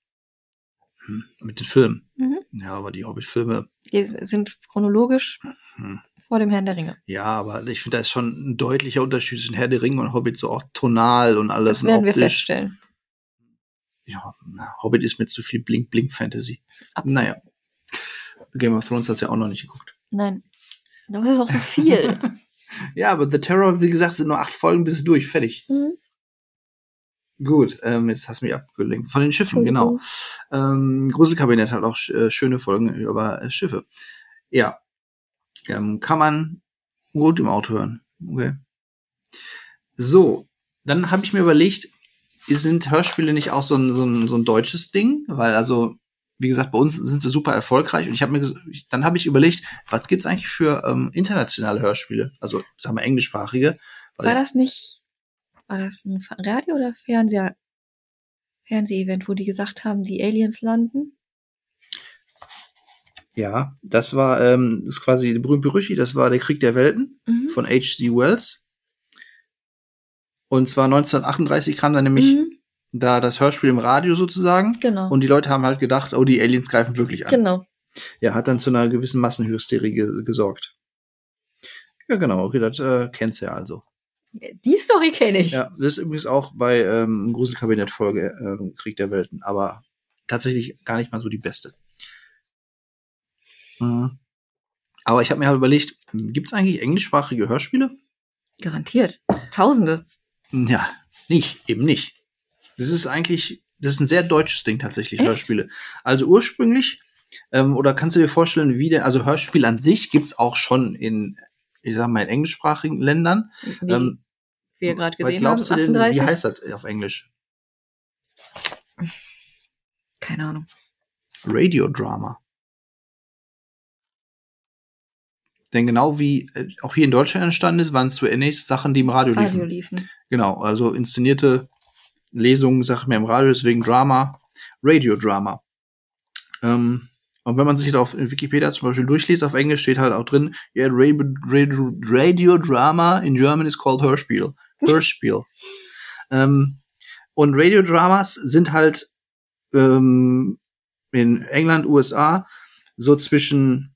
Hm. Mit den Filmen. Mhm. Ja, aber die Hobbit-Filme, Die sind chronologisch hm. Vor dem Herrn der Ringe. ja, aber ich finde, da ist schon ein deutlicher Unterschied zwischen Herr der Ringe und Hobbit, so auch tonal und alles Das werden wir feststellen. Ja, Hobbit ist mir zu viel Blink-Blink-Fantasy. Naja. Game of Thrones hat's ja auch noch nicht geguckt. Nein. Das ist auch so viel. *laughs* Ja, aber The Terror, wie gesagt, sind nur acht Folgen bis durch, fertig. Mhm. Gut, ähm, jetzt hast du mich abgelenkt. Von den Schiffen, genau. Ähm, Gruselkabinett hat auch äh, schöne Folgen über äh, Schiffe. Ja. Ähm, kann man gut im Auto hören. Okay. So, dann habe ich mir überlegt, sind Hörspiele nicht auch so ein, so, ein, so ein deutsches Ding? Weil also, wie gesagt, bei uns sind sie super erfolgreich und ich habe mir, dann habe ich überlegt, was gibt's eigentlich für ähm, internationale Hörspiele? Also, sagen wir englischsprachige. War das nicht, war das ein Radio- oder Fernseher, Fernseh-Event, wo die gesagt haben, die Aliens landen? Ja, das war ähm, das ist quasi berühmt berüchtigt, das war der Krieg der Welten Mhm. von H.G. Wells. Und zwar 1938 kam dann nämlich Mhm. da das Hörspiel im Radio sozusagen. Genau. Und die Leute haben halt gedacht, oh, die Aliens greifen wirklich an. genau. Ja, hat dann zu einer gewissen Massenhysterie ge gesorgt. Ja, genau, okay, das äh, kennst du ja also. Die Story kenne ich. Ja, das ist übrigens auch bei ähm, Gruselkabinett-Folge ähm, Krieg der Welten, aber tatsächlich gar nicht mal so die beste. Mhm. Aber ich habe mir halt überlegt, gibt's eigentlich englischsprachige Hörspiele? Garantiert. Tausende. Ja, nicht, eben nicht. Das ist eigentlich, das ist ein sehr deutsches Ding tatsächlich, Echt? Hörspiele. Also ursprünglich, ähm, oder kannst du dir vorstellen, wie denn, also Hörspiel an sich gibt's auch schon in, ich sag mal, in englischsprachigen Ländern. Wie Ähm, wir gerade gesehen haben, glaubst du denn, 38. wie heißt das auf Englisch? Keine Ahnung. Radiodrama. Denn genau wie äh, auch hier in Deutschland entstanden ist, waren es zunächst Sachen, die im Radio liefen. Radio liefen. Genau, also inszenierte Lesungen, ich mir im Radio, deswegen Drama, Radiodrama. Ähm, und wenn man sich da auf Wikipedia zum Beispiel durchliest, auf Englisch steht halt auch drin, yeah, Radio, Radio, Radiodrama in German is called Hörspiel. *laughs* Hörspiel. ähm, und Radiodramas sind halt ähm, in England, USA so zwischen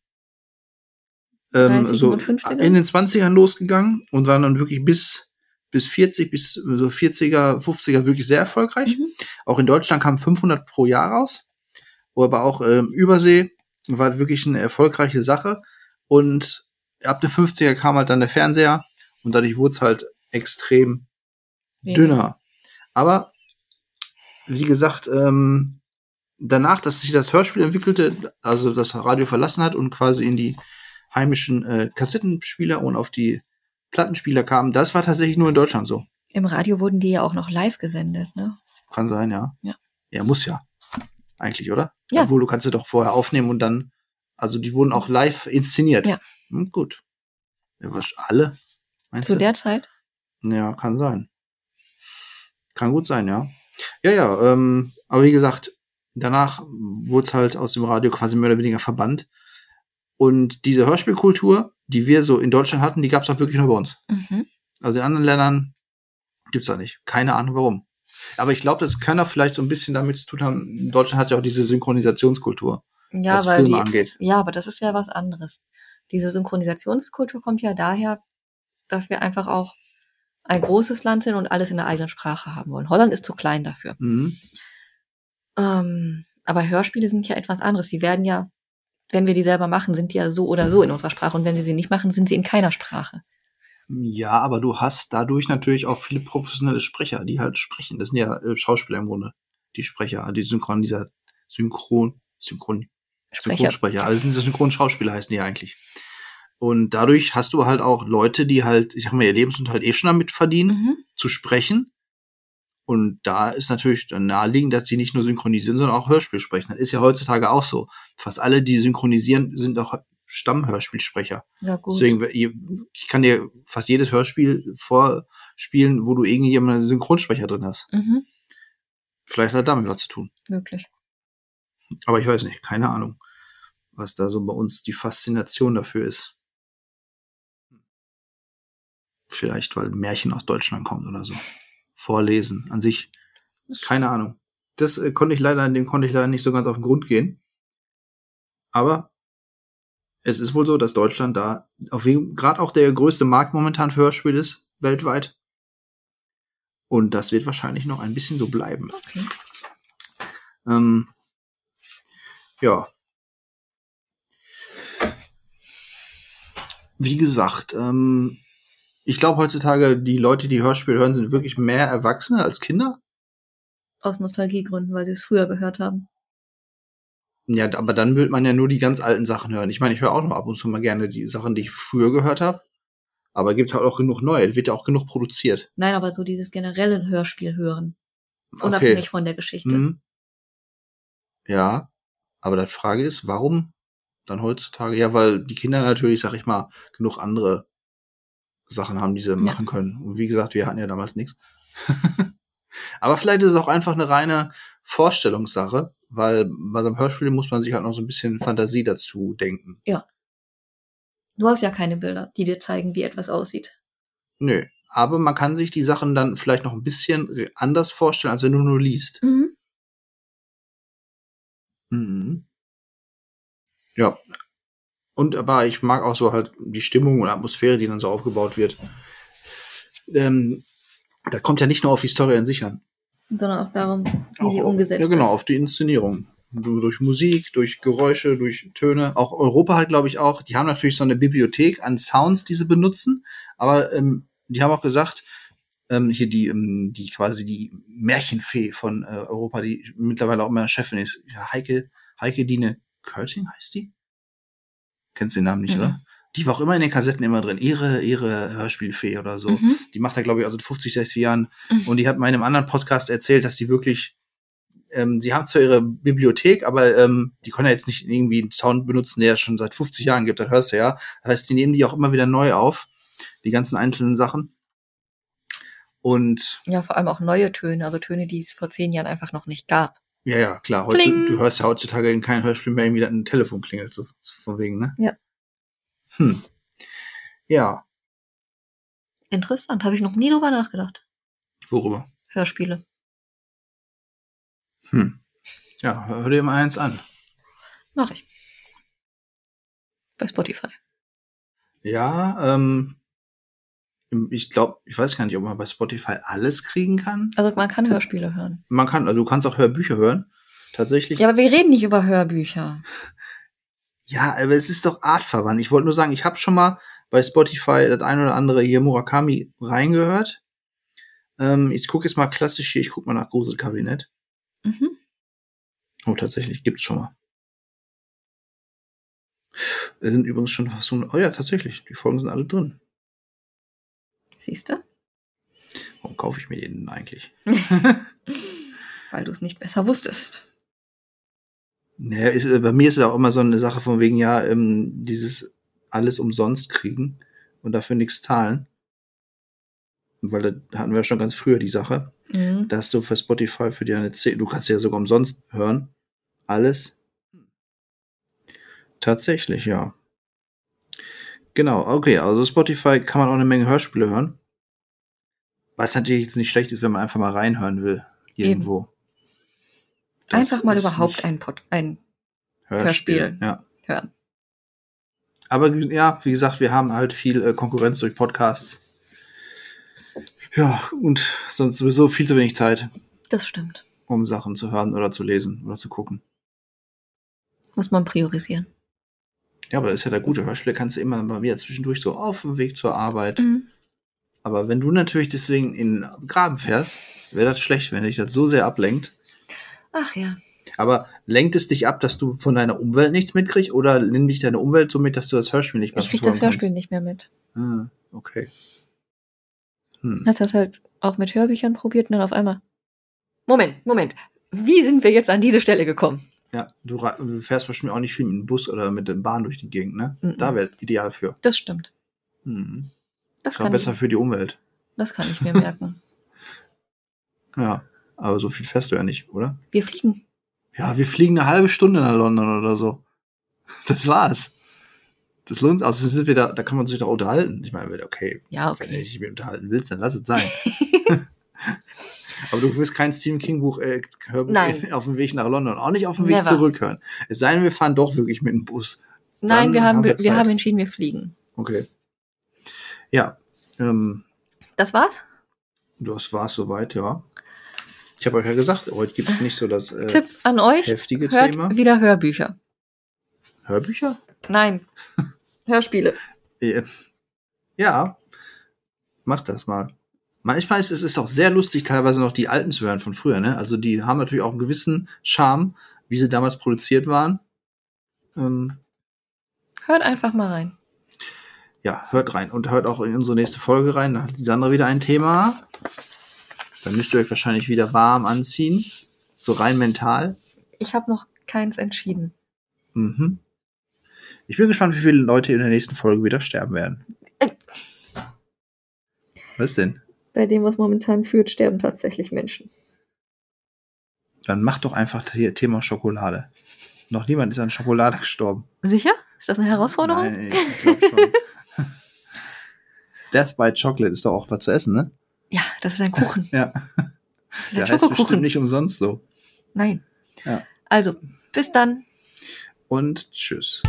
ähm, 30 so und 50er? in den 20ern losgegangen und waren dann wirklich bis bis 40 bis so 40er 50er wirklich sehr erfolgreich. Mhm. Auch in Deutschland kamen 500 pro Jahr raus, aber auch ähm, Übersee war wirklich eine erfolgreiche Sache und ab den 50er kam halt dann der Fernseher und dadurch wurde es halt extrem Weniger. dünner. Aber wie gesagt, ähm, danach, dass sich das Hörspiel entwickelte, also das Radio verlassen hat und quasi in die heimischen äh, Kassettenspieler und auf die Plattenspieler kam, das war tatsächlich nur in Deutschland so. Im Radio wurden die ja auch noch live gesendet, ne? Kann sein, ja. Ja. Ja, muss ja. Eigentlich, oder? Ja. Obwohl, du kannst sie doch vorher aufnehmen und dann, also die wurden auch live inszeniert. Ja. Hm, gut. Ja, was, alle? Meinst Zu du? der Zeit. Ja, kann sein. Kann gut sein, ja. Ja, ja, ähm, aber wie gesagt, danach wurde es halt aus dem Radio quasi mehr oder weniger verbannt. Und diese Hörspielkultur, die wir so in Deutschland hatten, die gab es auch wirklich nur bei uns. Mhm. Also in anderen Ländern gibt's da nicht. Keine Ahnung warum. Aber ich glaube, das kann auch vielleicht so ein bisschen damit zu tun haben. Deutschland hat ja auch diese Synchronisationskultur, Ja, was weil Filme die, angeht. ja, aber das ist ja was anderes. Diese Synchronisationskultur kommt ja daher, dass wir einfach auch ein großes Land sind und alles in der eigenen Sprache haben wollen. Holland ist zu klein dafür. Mhm. Ähm, aber Hörspiele sind ja etwas anderes. Die werden ja, wenn wir die selber machen, sind die ja so oder so in unserer Sprache. Und wenn wir sie nicht machen, sind sie in keiner Sprache. Ja, aber du hast dadurch natürlich auch viele professionelle Sprecher, die halt sprechen. Das sind ja äh, Schauspieler im Grunde. Die Sprecher, die Synchron, dieser Synchron, Synchron, Sprecher. Synchronsprecher. Also sind diese Synchronschauspieler heißen die eigentlich. Und dadurch hast du halt auch Leute, die halt, ich sag mal, ihr Lebensunterhalt eh schon damit verdienen, Mhm. zu sprechen. Und da ist natürlich naheliegend, dass sie nicht nur synchronisieren, sondern auch Hörspiel sprechen. Das ist ja heutzutage auch so. Fast alle, die synchronisieren, sind auch Stammhörspielsprecher. Ja, gut. Deswegen, ich kann dir fast jedes Hörspiel vorspielen, wo du irgendjemanden Synchronsprecher drin hast. Mhm, Vielleicht hat damit was zu tun. möglich. Aber ich weiß nicht, keine Ahnung, was da so bei uns die Faszination dafür ist. Vielleicht, weil ein Märchen aus Deutschland kommt oder so. Vorlesen an sich. Keine Ahnung. Das äh, konnte ich leider, dem konnte ich leider nicht so ganz auf den Grund gehen. Aber es ist wohl so, dass Deutschland da auf jeden gerade auch der größte Markt momentan für Hörspiele ist, weltweit. Und das wird wahrscheinlich noch ein bisschen so bleiben. Okay. Ähm, ja. Wie gesagt, ähm, ich glaube heutzutage, die Leute, die Hörspiele hören, sind wirklich mehr Erwachsene als Kinder. Aus Nostalgiegründen, weil sie es früher gehört haben. Ja, aber dann will man ja nur die ganz alten Sachen hören. Ich meine, ich höre auch noch ab und zu mal gerne die Sachen, die ich früher gehört habe. Aber gibt halt auch genug neue. Wird ja auch genug produziert. Nein, aber so dieses generelle Hörspiel hören. Okay. Unabhängig von der Geschichte. Mhm. Ja, aber die Frage ist, warum dann heutzutage? Ja, weil die Kinder natürlich, sag ich mal, genug andere Sachen haben, die sie machen können. Und wie gesagt, wir hatten ja damals nichts. *laughs* aber vielleicht ist es auch einfach eine reine Vorstellungssache, weil bei so einem Hörspiel muss man sich halt noch so ein bisschen Fantasie dazu denken. Du hast ja keine Bilder, die dir zeigen, wie etwas aussieht. Nö. Aber man kann sich die Sachen dann vielleicht noch ein bisschen anders vorstellen, als wenn du nur liest. Mhm. Mhm. Ja. Und aber ich mag auch so halt die Stimmung und Atmosphäre, die dann so aufgebaut wird. Ähm, da kommt ja nicht nur auf die Story an sich an. Sondern auch darum, wie Auch, sie umgesetzt Ja, genau, ist. auf die Inszenierung. Du- Durch Musik, durch Geräusche, durch Töne. Auch Europa halt, glaube ich, auch. Die haben natürlich so eine Bibliothek an Sounds, die sie benutzen. Aber ähm, die haben auch gesagt, ähm, hier die, ähm, die quasi die Märchenfee von äh, Europa, die mittlerweile auch meine Chefin ist. Ja, Heike, Heike Dine Körting heißt die? Kennst den Namen nicht, Mhm. oder? Die war auch immer in den Kassetten immer drin. Ihre, ihre Hörspielfee oder so. Mhm. Die macht er, glaube ich, also 50, 60 Jahren. Mhm. Und die hat meinem anderen Podcast erzählt, dass die wirklich, ähm, sie haben zwar ihre Bibliothek, aber ähm, die können ja jetzt nicht irgendwie einen Sound benutzen, der es schon seit 50 Jahren gibt, das hörst du ja. Das heißt, die nehmen die auch immer wieder neu auf, die ganzen einzelnen Sachen. Und Ja, vor allem auch neue Töne, also Töne, die es vor zehn Jahren einfach noch nicht gab. Ja, ja, klar, heute, du hörst ja heutzutage in keinem Hörspiel mehr irgendwie, dass ein Telefon klingelt, so, so von wegen, ne? Ja. Hm. Ja, Interessant, habe ich noch nie drüber nachgedacht. worüber? Hörspiele. Hm. Ja, hör dir mal eins an. Mach ich. Bei Spotify. Ja, ähm, ich glaube, ich weiß gar nicht, ob man bei Spotify alles kriegen kann. Also man kann Hörspiele hören. Man kann, also du kannst auch Hörbücher hören. Tatsächlich. Ja, aber wir reden nicht über Hörbücher. Ja, aber es ist doch artverwandt. Ich wollte nur sagen, ich habe schon mal bei Spotify das ein oder andere hier Murakami reingehört. Ähm, ich gucke jetzt mal klassisch hier, ich gucke mal nach Gruselkabinett. Mhm. Oh, tatsächlich, gibt's schon mal. Es sind übrigens schon fast so, oh ja, tatsächlich, die Folgen sind alle drin. Siehst du? Warum kaufe ich mir den denn eigentlich? *laughs* Weil du es nicht besser wusstest. Naja, ist, äh, bei mir ist es auch immer so eine Sache von wegen, ja, ähm, dieses alles umsonst kriegen und dafür nichts zahlen. Weil da hatten wir schon ganz früher die Sache. Mhm. Da hast du für Spotify für dir eine 10, du kannst ja sogar umsonst hören. Alles. Tatsächlich, ja. Genau, okay, also Spotify kann man auch eine Menge Hörspiele hören. Was natürlich jetzt nicht schlecht ist, wenn man einfach mal reinhören will. Irgendwo. Einfach mal überhaupt ein, Pod ein Hörspiel. Hörspiel. Ja. hören. Aber ja, wie gesagt, wir haben halt viel äh, Konkurrenz durch Podcasts. Ja, und sonst sowieso viel zu wenig Zeit, Das stimmt. um Sachen zu hören oder zu lesen oder zu gucken. Muss man priorisieren. Ja, aber das ist ja der gute Hörspiel, kannst du immer mal wieder zwischendurch so auf dem Weg zur Arbeit. Mhm. Aber wenn du natürlich deswegen in den Graben fährst, wäre das schlecht, wenn dich das so sehr ablenkt. Ach ja. Aber lenkt es dich ab, dass du von deiner Umwelt nichts mitkriegst oder nimmt dich deine Umwelt so mit, dass du das Hörspiel nicht mehr Ich krieg das Hörspiel nicht mehr mit. Ah, okay. Hm. Hat das halt auch mit Hörbüchern probiert und dann auf einmal. Moment, Moment. Wie sind wir jetzt an diese Stelle gekommen? Ja, du, fährst bestimmt auch nicht viel mit dem Bus oder mit der Bahn durch die Gegend, ne? Mhm. Da wäre ideal für. Das stimmt. Mhm. Das Ist auch besser ich, für die Umwelt. das kann ich mir merken. *laughs* Ja, aber so viel fährst du ja nicht, oder? Wir fliegen. Ja, wir fliegen eine halbe Stunde nach London oder so. *laughs* Das war's. Das lohnt sich. Außerdem sind wir da, da kann man sich doch unterhalten. Ich meine, okay, Ja, wenn du okay. dich mit unterhalten willst, dann lass es sein. *laughs* Aber du wirst kein Stephen King Buch äh, *laughs* auf dem Weg nach London, auch nicht auf dem Weg Never. zurück hören. Es sei denn, wir fahren doch wirklich mit dem Bus. Nein, Dann wir haben, haben wir wir, haben entschieden, wir fliegen. Okay. Ja, ähm, Das war's? das war's soweit, ja. Ich habe euch ja gesagt, heute gibt's nicht so das äh, Tipp an euch. heftige Hört Thema. wieder Hörbücher. Hörbücher? Nein. *laughs* Hörspiele. Äh, Ja, macht das mal. Manchmal ist es ist auch sehr lustig, teilweise noch die alten zu hören von früher. Ne? Also die haben natürlich auch einen gewissen Charme, wie sie damals produziert waren. Ähm, Hört einfach mal rein. ja, hört rein und hört auch in unsere nächste Folge rein. Da hat die Sandra wieder ein Thema. Dann müsst ihr euch wahrscheinlich wieder warm anziehen. So rein mental. Ich habe noch keins entschieden. Mhm. Ich bin gespannt, wie viele Leute in der nächsten Folge wieder sterben werden. Äh. Was denn? Bei dem, was momentan führt, sterben tatsächlich Menschen. Dann mach doch einfach das Thema Schokolade. Noch niemand ist an Schokolade gestorben. Sicher? Ist das eine Herausforderung? Nein, ich glaube schon. *laughs* Death by Chocolate ist doch auch was zu essen, ne? Ja, das ist ein Kuchen. *laughs* Ja. Das ist Der ein heißt bestimmt Schokokuchen. nicht umsonst so. Nein. Ja. Also, bis dann. Und tschüss.